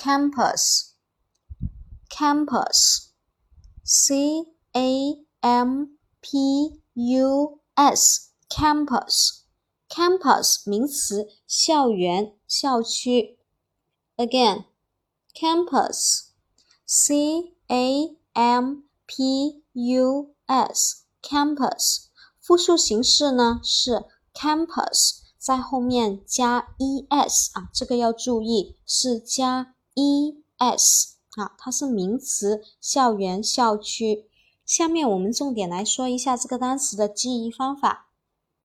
campus，campus，c a m p u s，campus，campus 名词，校园、校区。Again，campus，c a m p u s，campus，复数形式呢是 campus。在后面加 e s 啊，这个要注意，是加 e s 啊，它是名词，校园、校区。下面我们重点来说一下这个单词的记忆方法。